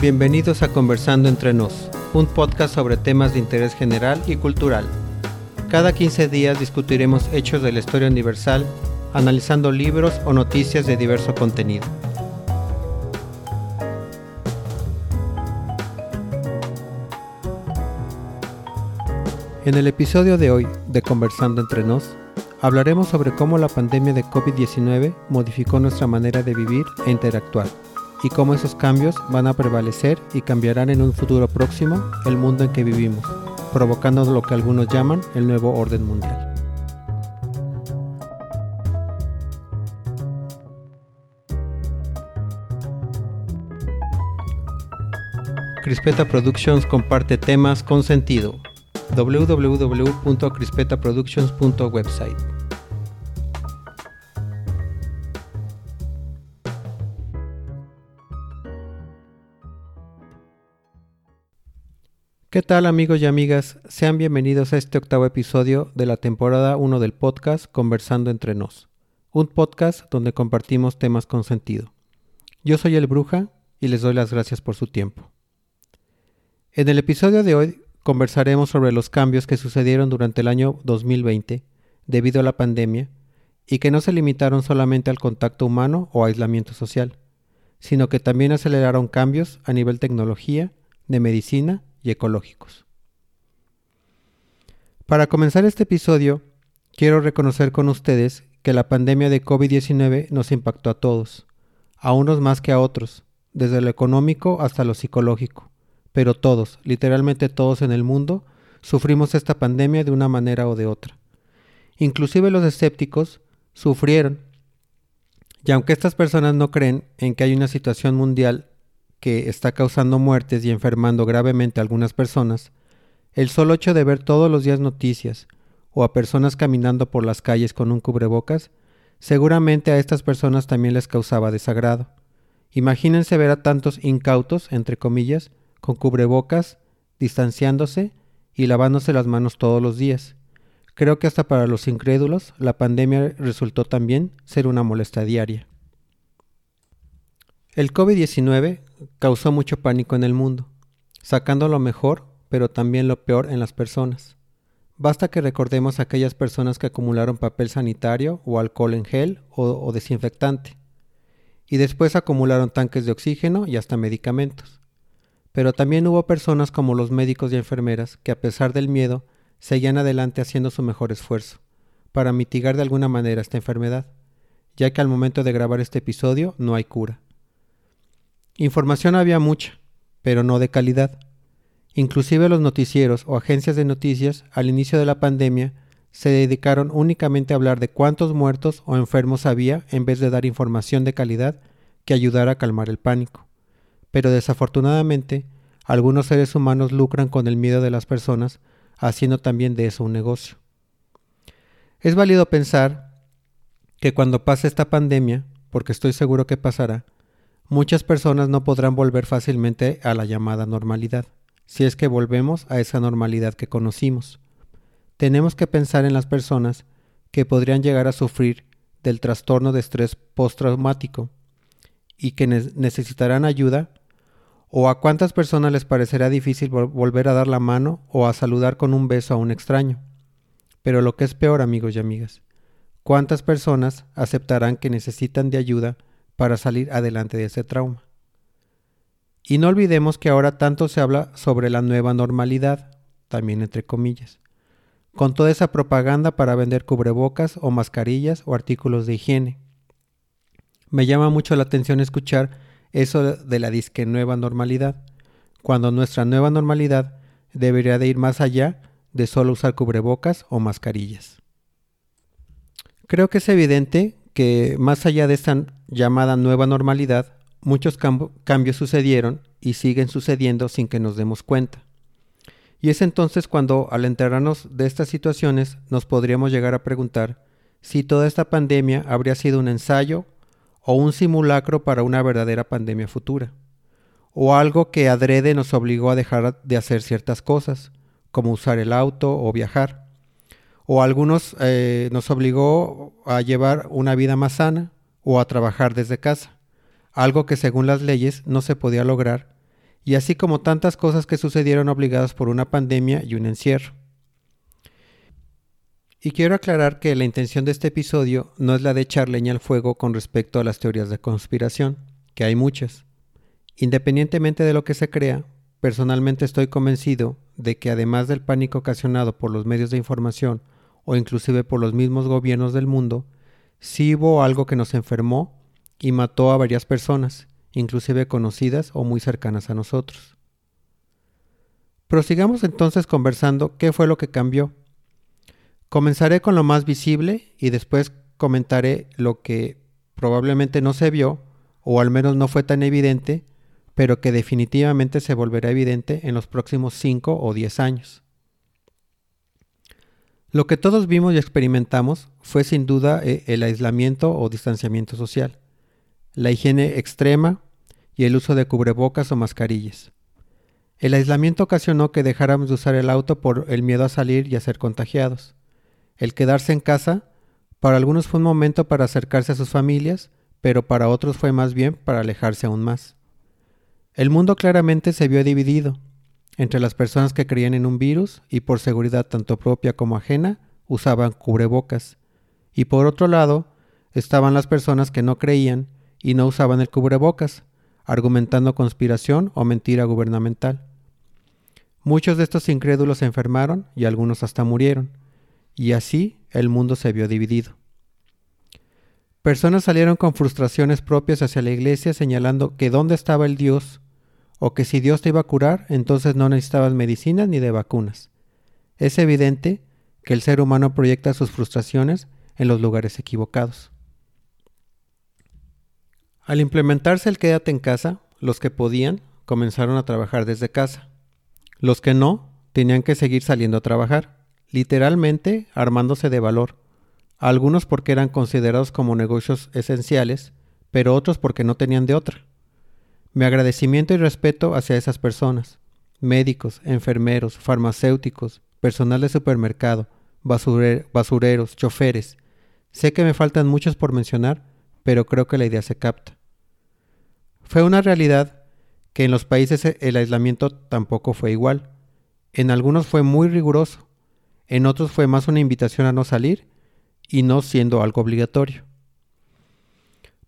Bienvenidos a Conversando entre Nos, un podcast sobre temas de interés general y cultural. Cada 15 días discutiremos hechos de la historia universal, analizando libros o noticias de diverso contenido. En el episodio de hoy de Conversando entre Nos, hablaremos sobre cómo la pandemia de COVID-19 modificó nuestra manera de vivir e interactuar y cómo esos cambios van a prevalecer y cambiarán en un futuro próximo el mundo en que vivimos, provocando lo que algunos llaman el nuevo orden mundial. Crispeta Productions comparte temas con sentido. www.crispetaproductions.website ¿Qué tal amigos y amigas? Sean bienvenidos a este octavo episodio de la temporada 1 del podcast Conversando entre nos, un podcast donde compartimos temas con sentido. Yo soy el Bruja y les doy las gracias por su tiempo. En el episodio de hoy conversaremos sobre los cambios que sucedieron durante el año 2020 debido a la pandemia y que no se limitaron solamente al contacto humano o aislamiento social, sino que también aceleraron cambios a nivel tecnología, de medicina y ecológicos. Para comenzar este episodio, quiero reconocer con ustedes que la pandemia de COVID-19 nos impactó a todos, a unos más que a otros, desde lo económico hasta lo psicológico, pero todos, literalmente todos en el mundo, sufrimos esta pandemia de una manera o de otra. Inclusive los escépticos sufrieron. Y aunque estas personas no creen en que hay una situación mundial que está causando muertes y enfermando gravemente a algunas personas, el solo hecho de ver todos los días noticias o a personas caminando por las calles con un cubrebocas, seguramente a estas personas también les causaba desagrado. Imagínense ver a tantos incautos, entre comillas, con cubrebocas, distanciándose y lavándose las manos todos los días. Creo que hasta para los incrédulos la pandemia resultó también ser una molestia diaria. El COVID-19 causó mucho pánico en el mundo, sacando lo mejor, pero también lo peor en las personas. Basta que recordemos a aquellas personas que acumularon papel sanitario o alcohol en gel o, o desinfectante, y después acumularon tanques de oxígeno y hasta medicamentos. Pero también hubo personas como los médicos y enfermeras que a pesar del miedo seguían adelante haciendo su mejor esfuerzo para mitigar de alguna manera esta enfermedad, ya que al momento de grabar este episodio no hay cura. Información había mucha, pero no de calidad. Inclusive los noticieros o agencias de noticias al inicio de la pandemia se dedicaron únicamente a hablar de cuántos muertos o enfermos había en vez de dar información de calidad que ayudara a calmar el pánico. Pero desafortunadamente, algunos seres humanos lucran con el miedo de las personas, haciendo también de eso un negocio. Es válido pensar que cuando pase esta pandemia, porque estoy seguro que pasará, muchas personas no podrán volver fácilmente a la llamada normalidad, si es que volvemos a esa normalidad que conocimos. Tenemos que pensar en las personas que podrían llegar a sufrir del trastorno de estrés postraumático y que necesitarán ayuda, o a cuántas personas les parecerá difícil volver a dar la mano o a saludar con un beso a un extraño. Pero lo que es peor, amigos y amigas, ¿cuántas personas aceptarán que necesitan de ayuda para salir adelante de ese trauma. Y no olvidemos que ahora tanto se habla sobre la nueva normalidad, también entre comillas, con toda esa propaganda para vender cubrebocas o mascarillas o artículos de higiene. Me llama mucho la atención escuchar eso de la disque nueva normalidad, cuando nuestra nueva normalidad debería de ir más allá de solo usar cubrebocas o mascarillas. Creo que es evidente que más allá de esta llamada nueva normalidad, muchos cambios sucedieron y siguen sucediendo sin que nos demos cuenta. Y es entonces cuando, al enterarnos de estas situaciones, nos podríamos llegar a preguntar si toda esta pandemia habría sido un ensayo o un simulacro para una verdadera pandemia futura, o algo que adrede nos obligó a dejar de hacer ciertas cosas, como usar el auto o viajar o algunos eh, nos obligó a llevar una vida más sana o a trabajar desde casa, algo que según las leyes no se podía lograr y así como tantas cosas que sucedieron obligadas por una pandemia y un encierro. Y quiero aclarar que la intención de este episodio no es la de echar leña al fuego con respecto a las teorías de conspiración, que hay muchas. Independientemente de lo que se crea, personalmente estoy convencido de que además del pánico ocasionado por los medios de información o inclusive por los mismos gobiernos del mundo, sí hubo algo que nos enfermó y mató a varias personas, inclusive conocidas o muy cercanas a nosotros. Prosigamos entonces conversando qué fue lo que cambió. Comenzaré con lo más visible y después comentaré lo que probablemente no se vio o al menos no fue tan evidente, pero que definitivamente se volverá evidente en los próximos 5 o 10 años. Lo que todos vimos y experimentamos fue sin duda eh, el aislamiento o distanciamiento social, la higiene extrema y el uso de cubrebocas o mascarillas. El aislamiento ocasionó que dejáramos de usar el auto por el miedo a salir y a ser contagiados. El quedarse en casa, para algunos fue un momento para acercarse a sus familias, pero para otros fue más bien para alejarse aún más. El mundo claramente se vio dividido entre las personas que creían en un virus y por seguridad tanto propia como ajena usaban cubrebocas, y por otro lado estaban las personas que no creían y no usaban el cubrebocas, argumentando conspiración o mentira gubernamental. Muchos de estos incrédulos se enfermaron y algunos hasta murieron, y así el mundo se vio dividido. Personas salieron con frustraciones propias hacia la iglesia señalando que dónde estaba el Dios, o que si Dios te iba a curar, entonces no necesitabas medicinas ni de vacunas. Es evidente que el ser humano proyecta sus frustraciones en los lugares equivocados. Al implementarse el quédate en casa, los que podían comenzaron a trabajar desde casa. Los que no tenían que seguir saliendo a trabajar, literalmente armándose de valor algunos porque eran considerados como negocios esenciales, pero otros porque no tenían de otra. Mi agradecimiento y respeto hacia esas personas, médicos, enfermeros, farmacéuticos, personal de supermercado, basureros, choferes. Sé que me faltan muchos por mencionar, pero creo que la idea se capta. Fue una realidad que en los países el aislamiento tampoco fue igual. En algunos fue muy riguroso, en otros fue más una invitación a no salir y no siendo algo obligatorio.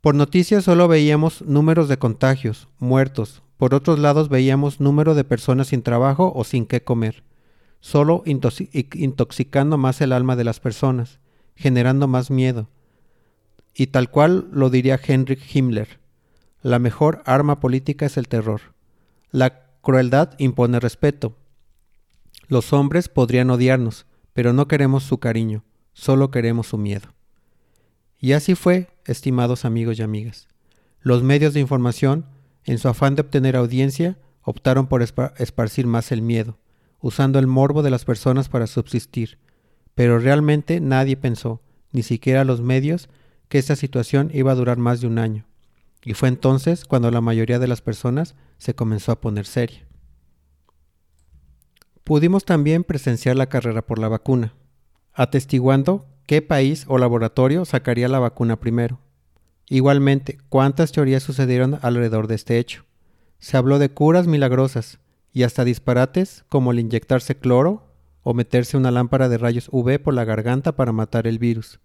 Por noticias solo veíamos números de contagios, muertos, por otros lados veíamos número de personas sin trabajo o sin qué comer, solo intoxicando más el alma de las personas, generando más miedo. Y tal cual lo diría Heinrich Himmler, la mejor arma política es el terror. La crueldad impone respeto. Los hombres podrían odiarnos, pero no queremos su cariño solo queremos su miedo. Y así fue, estimados amigos y amigas. Los medios de información, en su afán de obtener audiencia, optaron por esparcir más el miedo, usando el morbo de las personas para subsistir. Pero realmente nadie pensó, ni siquiera los medios, que esta situación iba a durar más de un año. Y fue entonces cuando la mayoría de las personas se comenzó a poner seria. Pudimos también presenciar la carrera por la vacuna, atestiguando qué país o laboratorio sacaría la vacuna primero. Igualmente, cuántas teorías sucedieron alrededor de este hecho. Se habló de curas milagrosas y hasta disparates como el inyectarse cloro o meterse una lámpara de rayos UV por la garganta para matar el virus.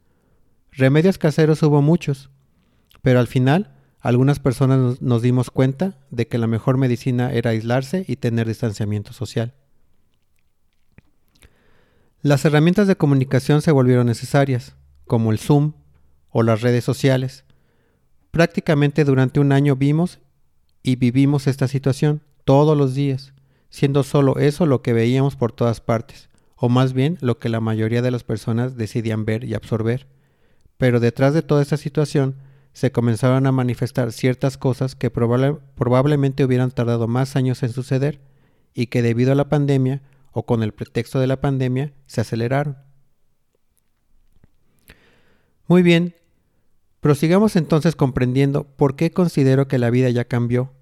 Remedios caseros hubo muchos, pero al final algunas personas nos dimos cuenta de que la mejor medicina era aislarse y tener distanciamiento social. Las herramientas de comunicación se volvieron necesarias, como el Zoom o las redes sociales. Prácticamente durante un año vimos y vivimos esta situación todos los días, siendo solo eso lo que veíamos por todas partes, o más bien lo que la mayoría de las personas decidían ver y absorber. Pero detrás de toda esta situación se comenzaron a manifestar ciertas cosas que probablemente hubieran tardado más años en suceder y que debido a la pandemia o con el pretexto de la pandemia se aceleraron. Muy bien, prosigamos entonces comprendiendo por qué considero que la vida ya cambió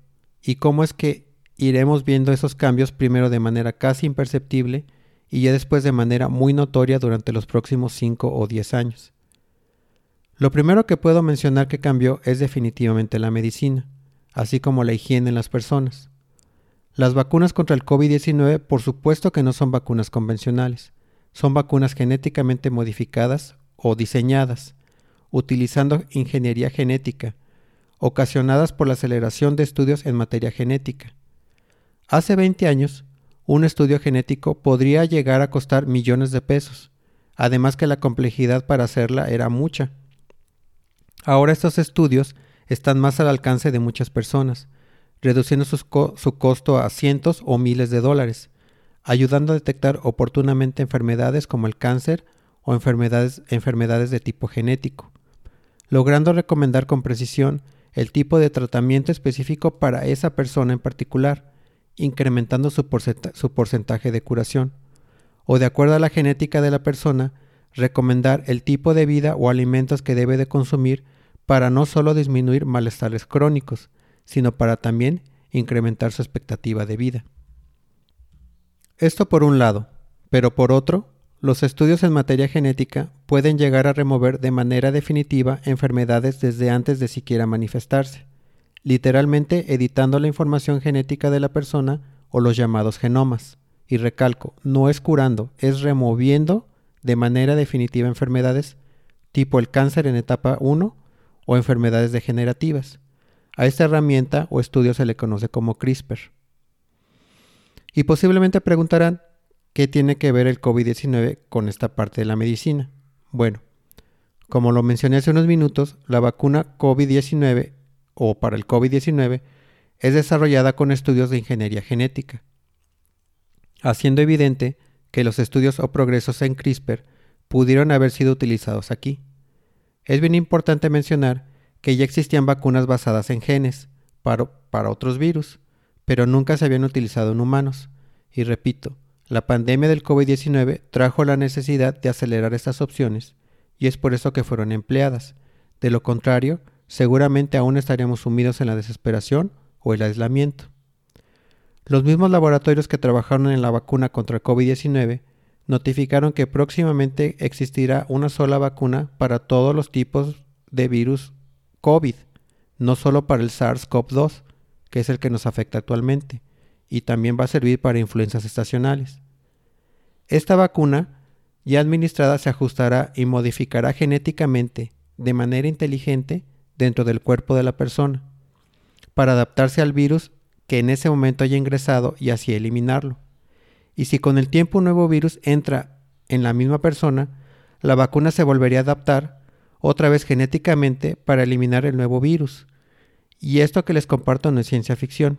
y cómo es que iremos viendo esos cambios primero de manera casi imperceptible y ya después de manera muy notoria durante los próximos 5 o 10 años. Lo primero que puedo mencionar que cambió es definitivamente la medicina, así como la higiene en las personas. Las vacunas contra el COVID-19 por supuesto que no son vacunas convencionales, son vacunas genéticamente modificadas o diseñadas, utilizando ingeniería genética, ocasionadas por la aceleración de estudios en materia genética. Hace 20 años, un estudio genético podría llegar a costar millones de pesos, además que la complejidad para hacerla era mucha. Ahora estos estudios están más al alcance de muchas personas, reduciendo su costo a cientos o miles de dólares, ayudando a detectar oportunamente enfermedades como el cáncer o enfermedades, enfermedades de tipo genético, logrando recomendar con precisión el tipo de tratamiento específico para esa persona en particular, incrementando su, porcentaje de curación, o de acuerdo a la genética de la persona, recomendar el tipo de vida o alimentos que debe de consumir para no solo disminuir malestares crónicos, sino para también incrementar su expectativa de vida. Esto por un lado, pero por otro, los estudios en materia genética pueden llegar a remover de manera definitiva enfermedades desde antes de siquiera manifestarse, literalmente editando la información genética de la persona o los llamados genomas. Y recalco, no es curando, es removiendo de manera definitiva enfermedades tipo el cáncer en etapa 1 o enfermedades degenerativas. A esta herramienta o estudio se le conoce como CRISPR. Y posiblemente preguntarán, ¿qué tiene que ver el COVID-19 con esta parte de la medicina? Bueno, como lo mencioné hace unos minutos, la vacuna COVID-19 o para el COVID-19 es desarrollada con estudios de ingeniería genética, haciendo evidente que los estudios o progresos en CRISPR pudieron haber sido utilizados aquí. Es bien importante mencionar que ya existían vacunas basadas en genes para, para otros virus, pero nunca se habían utilizado en humanos. Y repito, la pandemia del COVID-19 trajo la necesidad de acelerar estas opciones, y es por eso que fueron empleadas. De lo contrario, seguramente aún estaríamos sumidos en la desesperación o el aislamiento. Los mismos laboratorios que trabajaron en la vacuna contra el COVID-19 notificaron que próximamente existirá una sola vacuna para todos los tipos de virus COVID, no solo para el SARS-CoV-2, que es el que nos afecta actualmente, y también va a servir para influencias estacionales. Esta vacuna ya administrada se ajustará y modificará genéticamente de manera inteligente dentro del cuerpo de la persona, para adaptarse al virus que en ese momento haya ingresado y así eliminarlo. Y si con el tiempo un nuevo virus entra en la misma persona, la vacuna se volvería a adaptar otra vez genéticamente para eliminar el nuevo virus. Y esto que les comparto no es ciencia ficción.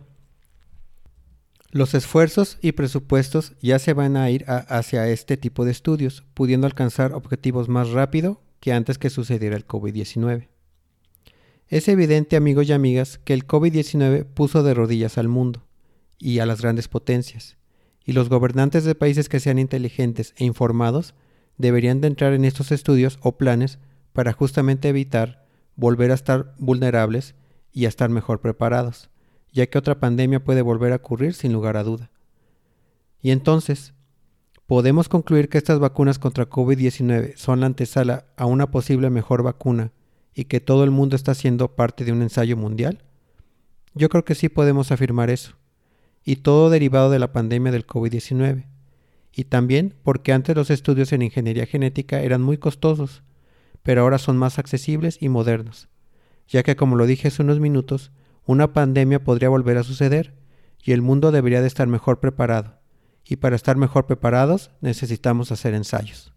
Los esfuerzos y presupuestos ya se van a ir hacia este tipo de estudios, pudiendo alcanzar objetivos más rápido que antes que sucediera el COVID-19. Es evidente, amigos y amigas, que el COVID-19 puso de rodillas al mundo y a las grandes potencias, y los gobernantes de países que sean inteligentes e informados deberían de entrar en estos estudios o planes para justamente evitar volver a estar vulnerables y a estar mejor preparados, ya que otra pandemia puede volver a ocurrir sin lugar a duda. Y entonces, ¿podemos concluir que estas vacunas contra COVID-19 son la antesala a una posible mejor vacuna y que todo el mundo está siendo parte de un ensayo mundial? Yo creo que sí podemos afirmar eso y todo derivado de la pandemia del COVID-19. Y también porque antes los estudios en ingeniería genética eran muy costosos, pero ahora son más accesibles y modernos, ya que como lo dije hace unos minutos, una pandemia podría volver a suceder y el mundo debería de estar mejor preparado. Y para estar mejor preparados necesitamos hacer ensayos.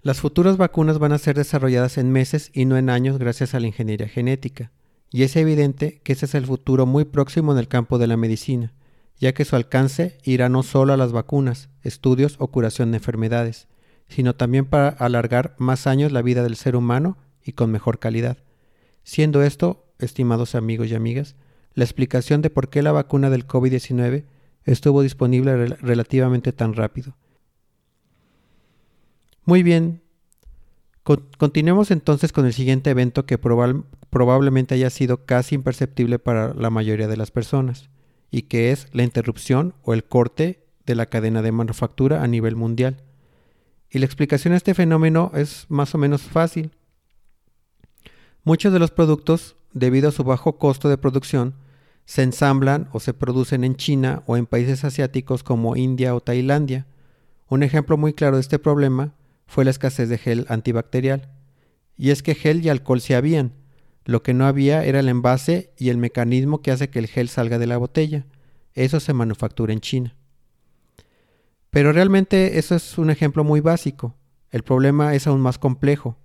Las futuras vacunas van a ser desarrolladas en meses y no en años gracias a la ingeniería genética y es evidente que ese es el futuro muy próximo en el campo de la medicina, ya que su alcance irá no solo a las vacunas, estudios o curación de enfermedades, sino también para alargar más años la vida del ser humano y con mejor calidad. Siendo esto, estimados amigos y amigas, la explicación de por qué la vacuna del COVID-19 estuvo disponible relativamente tan rápido. Muy bien, continuemos entonces con el siguiente evento que probablemente haya sido casi imperceptible para la mayoría de las personas, y que es la interrupción o el corte de la cadena de manufactura a nivel mundial. Y la explicación a este fenómeno es más o menos fácil. Muchos de los productos, debido a su bajo costo de producción, se ensamblan o se producen en China o en países asiáticos como India o Tailandia. Un ejemplo muy claro de este problema fue la escasez de gel antibacterial. Y es que gel y alcohol se habían, lo que no había era el envase y el mecanismo que hace que el gel salga de la botella. Eso se manufactura en China. Pero realmente eso es un ejemplo muy básico. El problema es aún más complejo,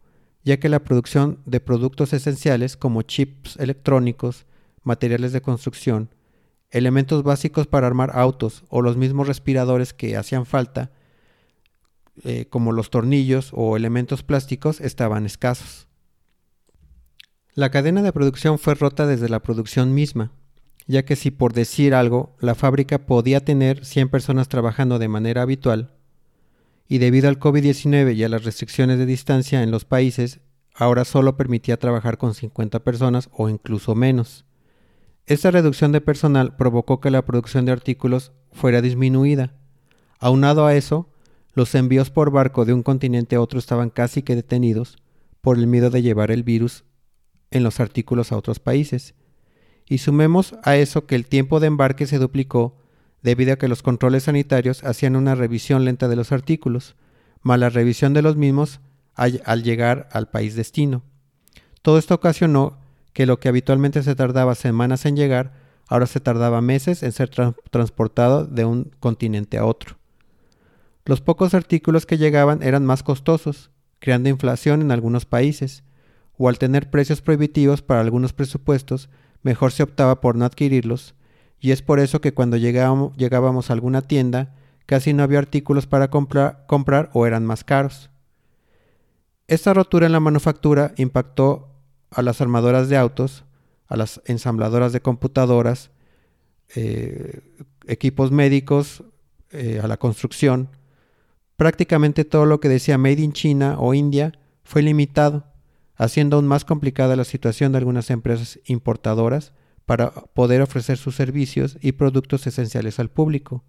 ya que la producción de productos esenciales como chips electrónicos, materiales de construcción, elementos básicos para armar autos o los mismos respiradores que hacían falta, eh, como los tornillos o elementos plásticos, estaban escasos. La cadena de producción fue rota desde la producción misma, ya que si por decir algo la fábrica podía tener 100 personas trabajando de manera habitual, y debido al COVID-19 y a las restricciones de distancia en los países, ahora solo permitía trabajar con 50 personas o incluso menos. Esta reducción de personal provocó que la producción de artículos fuera disminuida. Aunado a eso, los envíos por barco de un continente a otro estaban casi que detenidos por el miedo de llevar el virus en los artículos a otros países. Y sumemos a eso que el tiempo de embarque se duplicó debido a que los controles sanitarios hacían una revisión lenta de los artículos, más la revisión de los mismos al, llegar al país destino. Todo esto ocasionó que lo que habitualmente se tardaba semanas en llegar, ahora se tardaba meses en ser transportado de un continente a otro. Los pocos artículos que llegaban eran más costosos, creando inflación en algunos países, o al tener precios prohibitivos para algunos presupuestos, mejor se optaba por no adquirirlos, y es por eso que cuando llegábamos, a alguna tienda, casi no había artículos para comprar, comprar o eran más caros. Esta rotura en la manufactura impactó a las armadoras de autos, a las ensambladoras de computadoras, eh, equipos médicos, eh, a la construcción, prácticamente todo lo que decía Made in China o India fue limitado, haciendo aún más complicada la situación de algunas empresas importadoras para poder ofrecer sus servicios y productos esenciales al público.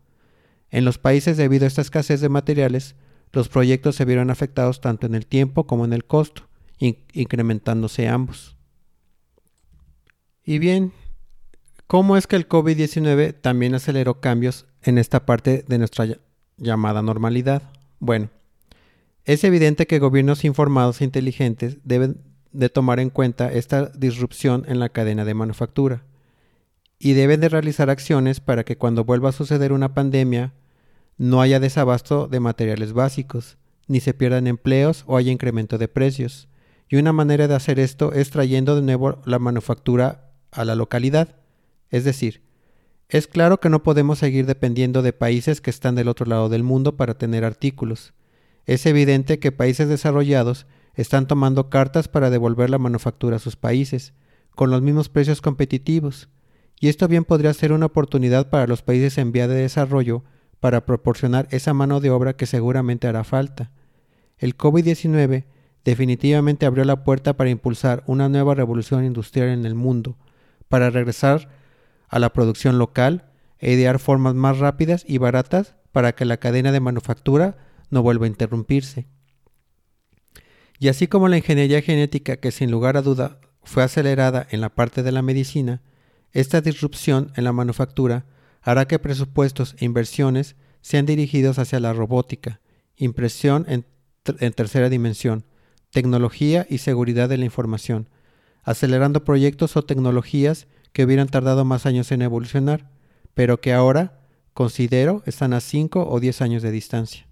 En los países debido a esta escasez de materiales, los proyectos se vieron afectados tanto en el tiempo como en el costo, incrementándose ambos. Y bien, ¿cómo es que el COVID-19 también aceleró cambios en esta parte de nuestra llamada normalidad? Bueno, es evidente que gobiernos informados e inteligentes deben de tomar en cuenta esta disrupción en la cadena de manufactura y deben de realizar acciones para que cuando vuelva a suceder una pandemia no haya desabasto de materiales básicos, ni se pierdan empleos o haya incremento de precios. Y una manera de hacer esto es trayendo de nuevo la manufactura a la localidad. Es decir, es claro que no podemos seguir dependiendo de países que están del otro lado del mundo para tener artículos. Es evidente que países desarrollados están tomando cartas para devolver la manufactura a sus países, con los mismos precios competitivos, y esto bien podría ser una oportunidad para los países en vía de desarrollo para proporcionar esa mano de obra que seguramente hará falta. El COVID-19 definitivamente abrió la puerta para impulsar una nueva revolución industrial en el mundo, para regresar a la producción local e idear formas más rápidas y baratas para que la cadena de manufactura no vuelva a interrumpirse. Y así como la ingeniería genética, que sin lugar a duda fue acelerada en la parte de la medicina, esta disrupción en la manufactura hará que presupuestos e inversiones sean dirigidos hacia la robótica, impresión en, tercera dimensión, tecnología y seguridad de la información, acelerando proyectos o tecnologías que hubieran tardado más años en evolucionar, pero que ahora, considero, están a 5 o 10 años de distancia.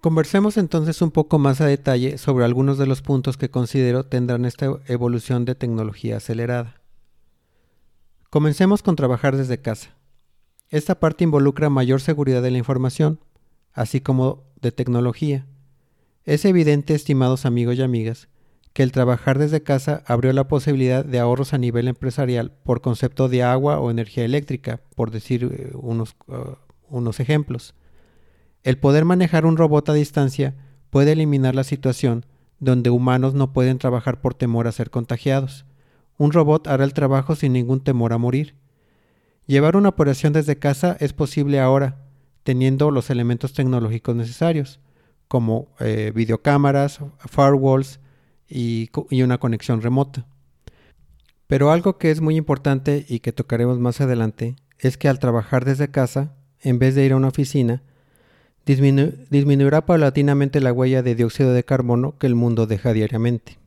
Conversemos entonces un poco más a detalle sobre algunos de los puntos que considero tendrán esta evolución de tecnología acelerada. Comencemos con trabajar desde casa. Esta parte involucra mayor seguridad de la información, así como de tecnología. Es evidente, estimados amigos y amigas, que el trabajar desde casa abrió la posibilidad de ahorros a nivel empresarial por concepto de agua o energía eléctrica, por decir eh, unos, uh, unos ejemplos. El poder manejar un robot a distancia puede eliminar la situación donde humanos no pueden trabajar por temor a ser contagiados. Un robot hará el trabajo sin ningún temor a morir. Llevar una operación desde casa es posible ahora, teniendo los elementos tecnológicos necesarios, como eh, videocámaras, firewalls, y, una conexión remota. Pero algo que es muy importante y que tocaremos más adelante es que al trabajar desde casa, en vez de ir a una oficina, disminuirá paulatinamente la huella de dióxido de carbono que el mundo deja diariamente.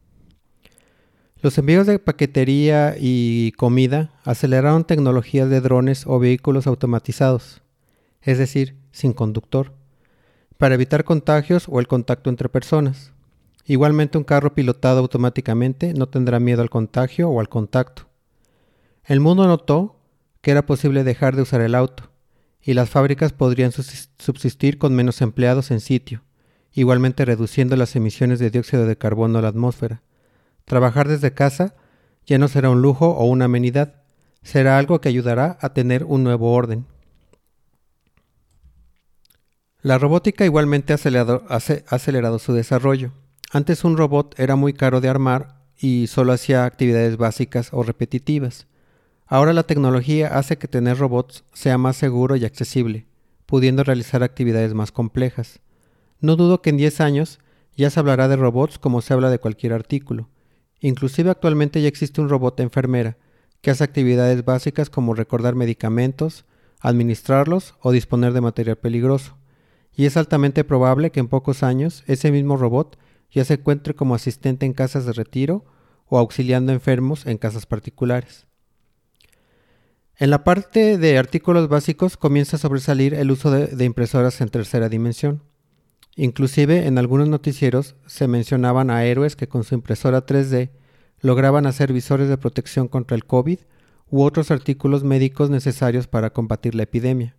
Los envíos de paquetería y comida aceleraron tecnologías de drones o vehículos automatizados, es decir, sin conductor, para evitar contagios o el contacto entre personas. Igualmente un carro pilotado automáticamente no tendrá miedo al contagio o al contacto. El mundo notó que era posible dejar de usar el auto, y las fábricas podrían subsistir con menos empleados en sitio, igualmente reduciendo las emisiones de dióxido de carbono a la atmósfera. Trabajar desde casa ya no será un lujo o una amenidad, será algo que ayudará a tener un nuevo orden. La robótica igualmente ha acelerado, acelerado su desarrollo. Antes un robot era muy caro de armar y solo hacía actividades básicas o repetitivas. Ahora la tecnología hace que tener robots sea más seguro y accesible, pudiendo realizar actividades más complejas. No dudo que en 10 años ya se hablará de robots como se habla de cualquier artículo. Inclusive actualmente ya existe un robot enfermera que hace actividades básicas como recordar medicamentos, administrarlos o disponer de material peligroso. Y es altamente probable que en pocos años ese mismo robot ya se encuentre como asistente en casas de retiro o auxiliando enfermos en casas particulares. En la parte de artículos básicos comienza a sobresalir el uso de, impresoras en tercera dimensión. Inclusive en algunos noticieros se mencionaban a héroes que con su impresora 3D lograban hacer visores de protección contra el COVID u otros artículos médicos necesarios para combatir la epidemia,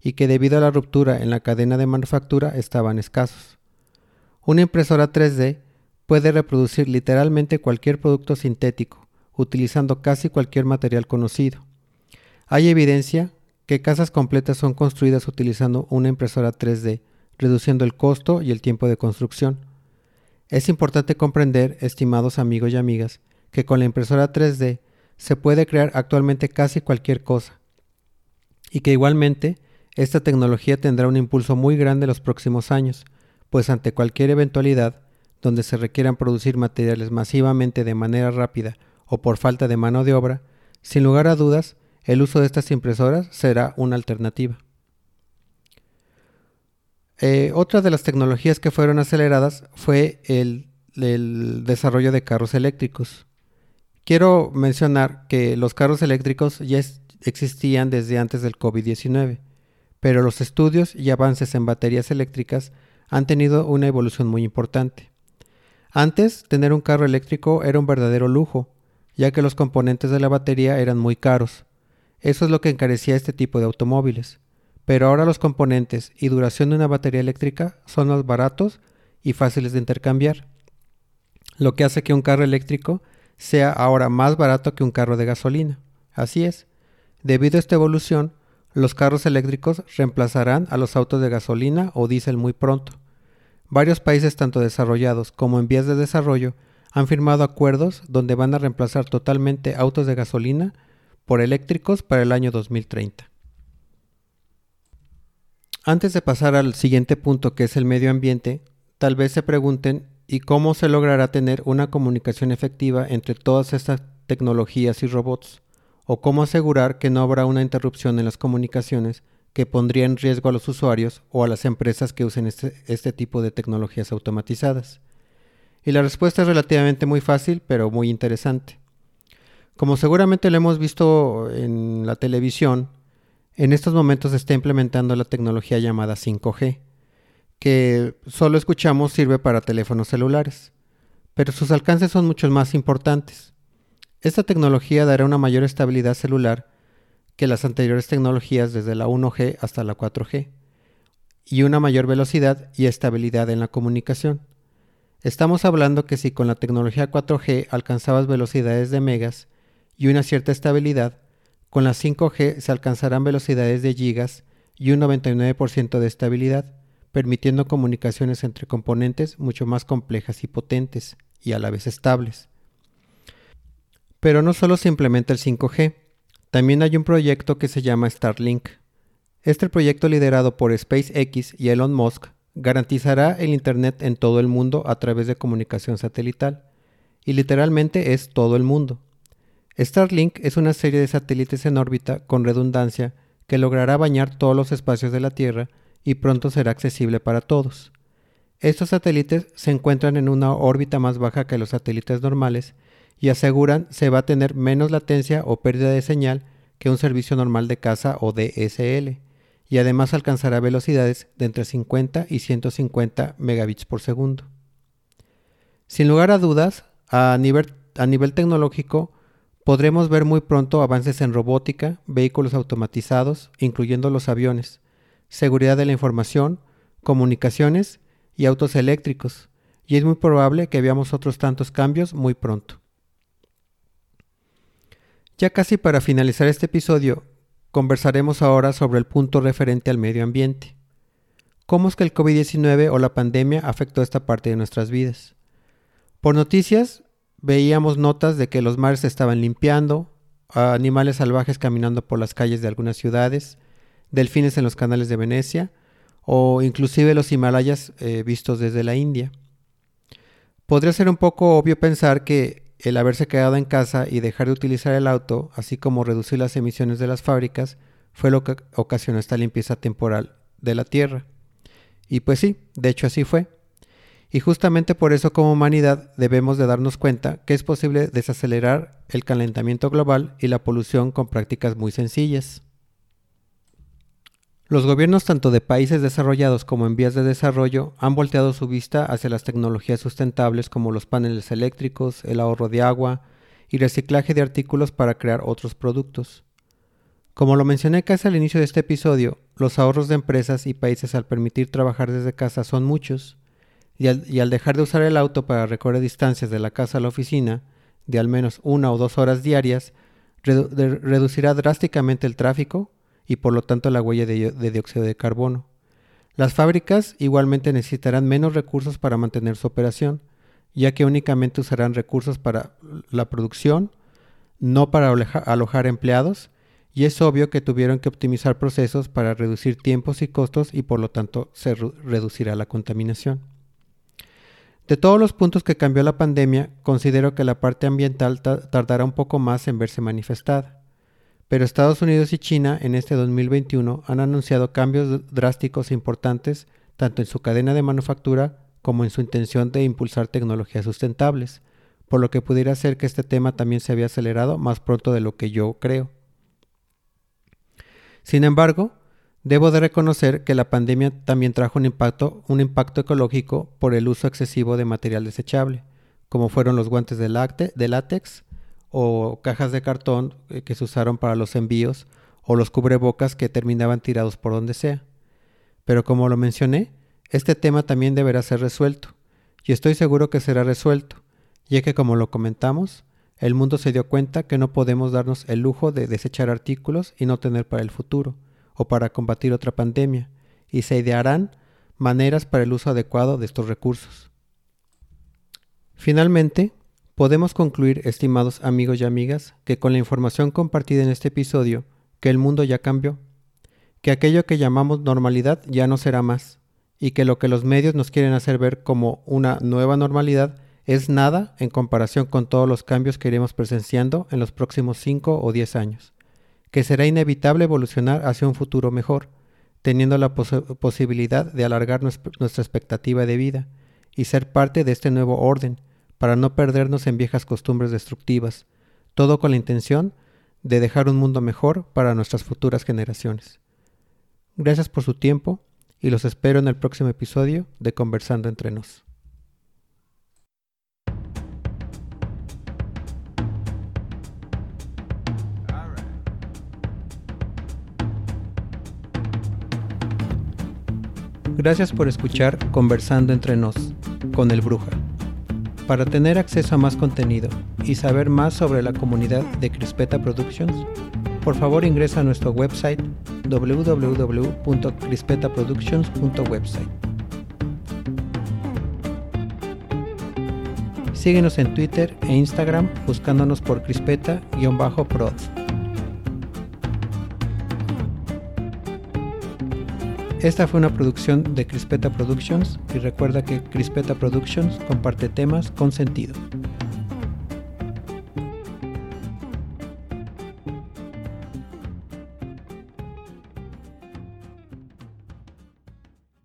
y que debido a la ruptura en la cadena de manufactura estaban escasos. Una impresora 3D puede reproducir literalmente cualquier producto sintético, utilizando casi cualquier material conocido hay evidencia que casas completas son construidas utilizando una impresora 3D, reduciendo el costo y el tiempo de construcción. Es importante comprender, estimados amigos y amigas, que con la impresora 3D se puede crear actualmente casi cualquier cosa, y que igualmente esta tecnología tendrá un impulso muy grande en los próximos años, pues ante cualquier eventualidad donde se requieran producir materiales masivamente de manera rápida o por falta de mano de obra, sin lugar a dudas, el uso de estas impresoras será una alternativa. Eh, otra de las tecnologías que fueron aceleradas fue el, desarrollo de carros eléctricos. Quiero mencionar que los carros eléctricos ya existían desde antes del COVID-19, pero los estudios y avances en baterías eléctricas han tenido una evolución muy importante. Antes, tener un carro eléctrico era un verdadero lujo, ya que los componentes de la batería eran muy caros, eso es lo que encarecía este tipo de automóviles. Pero ahora los componentes y duración de una batería eléctrica son más baratos y fáciles de intercambiar, lo que hace que un carro eléctrico sea ahora más barato que un carro de gasolina. Así es. Debido a esta evolución, los carros eléctricos reemplazarán a los autos de gasolina o diésel muy pronto. Varios países tanto desarrollados como en vías de desarrollo han firmado acuerdos donde van a reemplazar totalmente autos de gasolina por eléctricos para el año 2030. Antes de pasar al siguiente punto que es el medio ambiente, tal vez se pregunten ¿y cómo se logrará tener una comunicación efectiva entre todas estas tecnologías y robots? ¿O cómo asegurar que no habrá una interrupción en las comunicaciones que pondría en riesgo a los usuarios o a las empresas que usen este, este tipo de tecnologías automatizadas? Y la respuesta es relativamente muy fácil, pero muy interesante. Como seguramente lo hemos visto en la televisión, en estos momentos se está implementando la tecnología llamada 5G, que solo escuchamos sirve para teléfonos celulares, pero sus alcances son mucho más importantes. Esta tecnología dará una mayor estabilidad celular que las anteriores tecnologías desde la 1G hasta la 4G, y una mayor velocidad y estabilidad en la comunicación. Estamos hablando que si con la tecnología 4G alcanzabas velocidades de megas, y una cierta estabilidad, con la 5G se alcanzarán velocidades de gigas y un 99% de estabilidad, permitiendo comunicaciones entre componentes mucho más complejas y potentes, y a la vez estables. Pero no solo se implementa el 5G, también hay un proyecto que se llama Starlink. Este proyecto liderado por SpaceX y Elon Musk garantizará el Internet en todo el mundo a través de comunicación satelital, y literalmente es todo el mundo. Starlink es una serie de satélites en órbita con redundancia que logrará bañar todos los espacios de la Tierra y pronto será accesible para todos. Estos satélites se encuentran en una órbita más baja que los satélites normales y aseguran se va a tener menos latencia o pérdida de señal que un servicio normal de casa o DSL, y además alcanzará velocidades de entre 50 y 150 megabits por segundo. Sin lugar a dudas, a nivel, a nivel tecnológico, podremos ver muy pronto avances en robótica, vehículos automatizados, incluyendo los aviones, seguridad de la información, comunicaciones y autos eléctricos, y es muy probable que veamos otros tantos cambios muy pronto. Ya casi para finalizar este episodio, conversaremos ahora sobre el punto referente al medio ambiente. ¿Cómo es que el COVID-19 o la pandemia afectó esta parte de nuestras vidas? Por noticias veíamos notas de que los mares se estaban limpiando, animales salvajes caminando por las calles de algunas ciudades, delfines en los canales de Venecia o inclusive los Himalayas eh, vistos desde la India. Podría ser un poco obvio pensar que el haberse quedado en casa y dejar de utilizar el auto, así como reducir las emisiones de las fábricas, fue lo que ocasionó esta limpieza temporal de la Tierra. Y pues sí, de hecho así fue. Y justamente por eso como humanidad debemos de darnos cuenta que es posible desacelerar el calentamiento global y la polución con prácticas muy sencillas. Los gobiernos tanto de países desarrollados como en vías de desarrollo han volteado su vista hacia las tecnologías sustentables como los paneles eléctricos, el ahorro de agua y reciclaje de artículos para crear otros productos. Como lo mencioné casi al inicio de este episodio, los ahorros de empresas y países al permitir trabajar desde casa son muchos, y al, dejar de usar el auto para recorrer distancias de la casa a la oficina, de al menos una o dos horas diarias, reducirá drásticamente el tráfico, y por lo tanto la huella de, dióxido de carbono. Las fábricas igualmente necesitarán menos recursos para mantener su operación, ya que únicamente usarán recursos para la producción, no para alojar empleados, y es obvio que tuvieron que optimizar procesos para reducir tiempos y costos y por lo tanto se reducirá la contaminación. De todos los puntos que cambió la pandemia, considero que la parte ambiental tardará un poco más en verse manifestada pero Estados Unidos y China en este 2021 han anunciado cambios drásticos e importantes tanto en su cadena de manufactura como en su intención de impulsar tecnologías sustentables, por lo que pudiera ser que este tema también se había acelerado más pronto de lo que yo creo. Sin embargo, debo de reconocer que la pandemia también trajo un impacto, un impacto ecológico por el uso excesivo de material desechable, como fueron los guantes de, de látex, o cajas de cartón eh, que se usaron para los envíos o los cubrebocas que terminaban tirados por donde sea. Pero como lo mencioné, este tema también deberá ser resuelto, y estoy seguro que será resuelto, ya que como lo comentamos, el mundo se dio cuenta que no podemos darnos el lujo de desechar artículos y no tener para el futuro, o para combatir otra pandemia, y se idearán maneras para el uso adecuado de estos recursos. Finalmente, Podemos concluir, estimados amigos y amigas, que con la información compartida en este episodio, que el mundo ya cambió, que aquello que llamamos normalidad ya no será más, y que lo que los medios nos quieren hacer ver como una nueva normalidad es nada en comparación con todos los cambios que iremos presenciando en los próximos 5 o 10 años, que será inevitable evolucionar hacia un futuro mejor, teniendo la posibilidad de alargar nuestra expectativa de vida y ser parte de este nuevo orden, para no perdernos en viejas costumbres destructivas, todo con la intención de dejar un mundo mejor para nuestras futuras generaciones. Gracias por su tiempo y los espero en el próximo episodio de Conversando entre nos. Gracias por escuchar Conversando entre nos con el Bruja. Para tener acceso a más contenido y saber más sobre la comunidad de Crispeta Productions, por favor ingresa a nuestro website www.crispetaproductions.website. Síguenos en Twitter e Instagram buscándonos por crispeta-prod. Esta fue una producción de Crispeta Productions y recuerda que Crispeta Productions comparte temas con sentido.